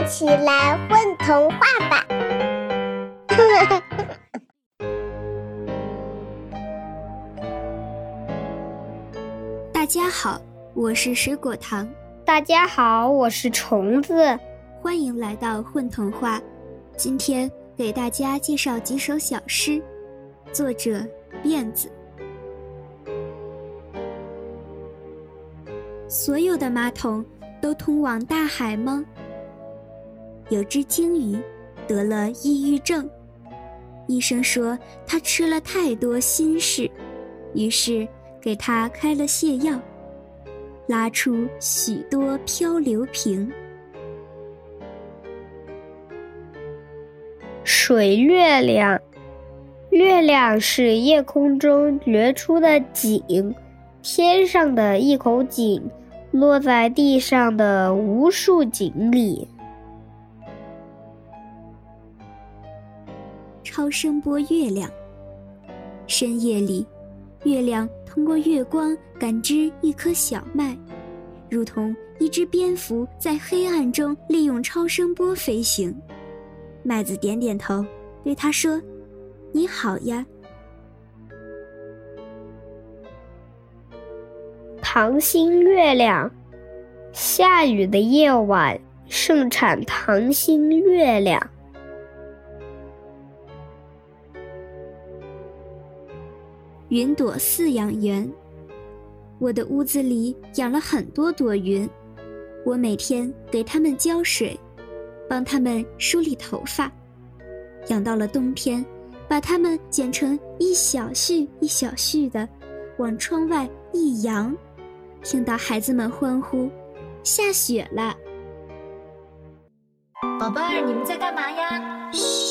一起来混童话吧！大家好，我是水果糖。大家好，我是虫子。欢迎来到混童话。今天给大家介绍几首小诗，作者辫子。所有的马桶都通往大海吗？有只鲸鱼得了抑郁症，医生说它吃了太多心事，于是给它开了泻药，拉出许多漂流瓶。水月亮，月亮是夜空中掘出的井，天上的一口井。落在地上的无数井里。超声波月亮。深夜里，月亮通过月光感知一颗小麦，如同一只蝙蝠在黑暗中利用超声波飞行。麦子点点头，对他说：“你好呀。”糖心月亮，下雨的夜晚盛产糖心月亮。云朵饲养员，我的屋子里养了很多朵云，我每天给它们浇水，帮它们梳理头发，养到了冬天，把它们剪成一小絮一小絮的，往窗外一扬。听到孩子们欢呼：“下雪了！”宝贝儿，你们在干嘛呀？嘘。